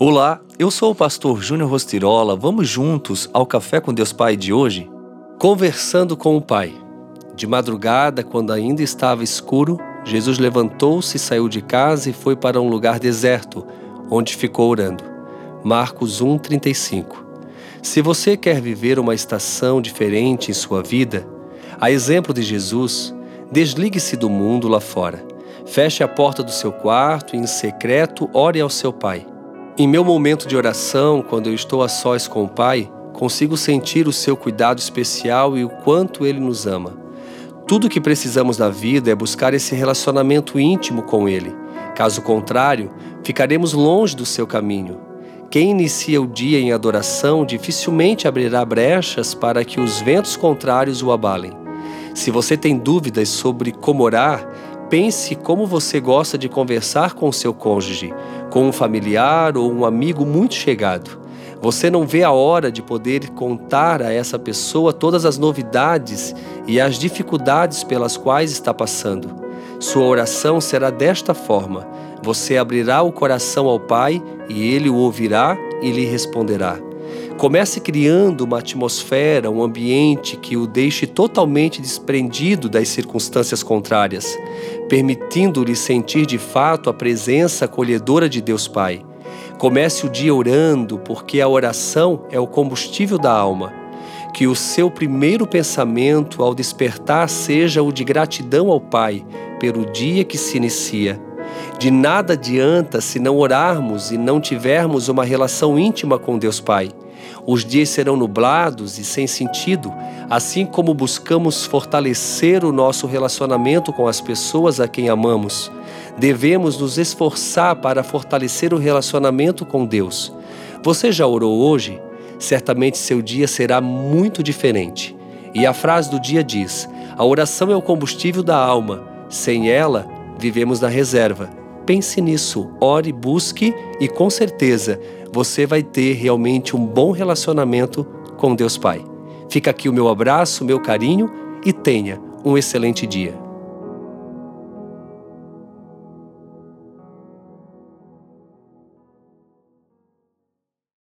Olá, eu sou o pastor Júnior Rostirola. Vamos juntos ao Café com Deus Pai de hoje? Conversando com o Pai. De madrugada, quando ainda estava escuro, Jesus levantou-se, saiu de casa e foi para um lugar deserto, onde ficou orando. Marcos 1:35. Se você quer viver uma estação diferente em sua vida, a exemplo de Jesus, desligue-se do mundo lá fora. Feche a porta do seu quarto e em secreto ore ao seu Pai. Em meu momento de oração, quando eu estou a sós com o Pai, consigo sentir o seu cuidado especial e o quanto ele nos ama. Tudo o que precisamos na vida é buscar esse relacionamento íntimo com ele. Caso contrário, ficaremos longe do seu caminho. Quem inicia o dia em adoração dificilmente abrirá brechas para que os ventos contrários o abalem. Se você tem dúvidas sobre como orar, Pense como você gosta de conversar com seu cônjuge, com um familiar ou um amigo muito chegado. Você não vê a hora de poder contar a essa pessoa todas as novidades e as dificuldades pelas quais está passando. Sua oração será desta forma: você abrirá o coração ao Pai e ele o ouvirá e lhe responderá. Comece criando uma atmosfera, um ambiente que o deixe totalmente desprendido das circunstâncias contrárias, permitindo-lhe sentir de fato a presença acolhedora de Deus Pai. Comece o dia orando, porque a oração é o combustível da alma. Que o seu primeiro pensamento ao despertar seja o de gratidão ao Pai pelo dia que se inicia. De nada adianta se não orarmos e não tivermos uma relação íntima com Deus Pai. Os dias serão nublados e sem sentido, assim como buscamos fortalecer o nosso relacionamento com as pessoas a quem amamos. Devemos nos esforçar para fortalecer o relacionamento com Deus. Você já orou hoje? Certamente seu dia será muito diferente. E a frase do dia diz: A oração é o combustível da alma. Sem ela, vivemos na reserva. Pense nisso, ore, busque e com certeza você vai ter realmente um bom relacionamento com Deus Pai. Fica aqui o meu abraço, meu carinho e tenha um excelente dia.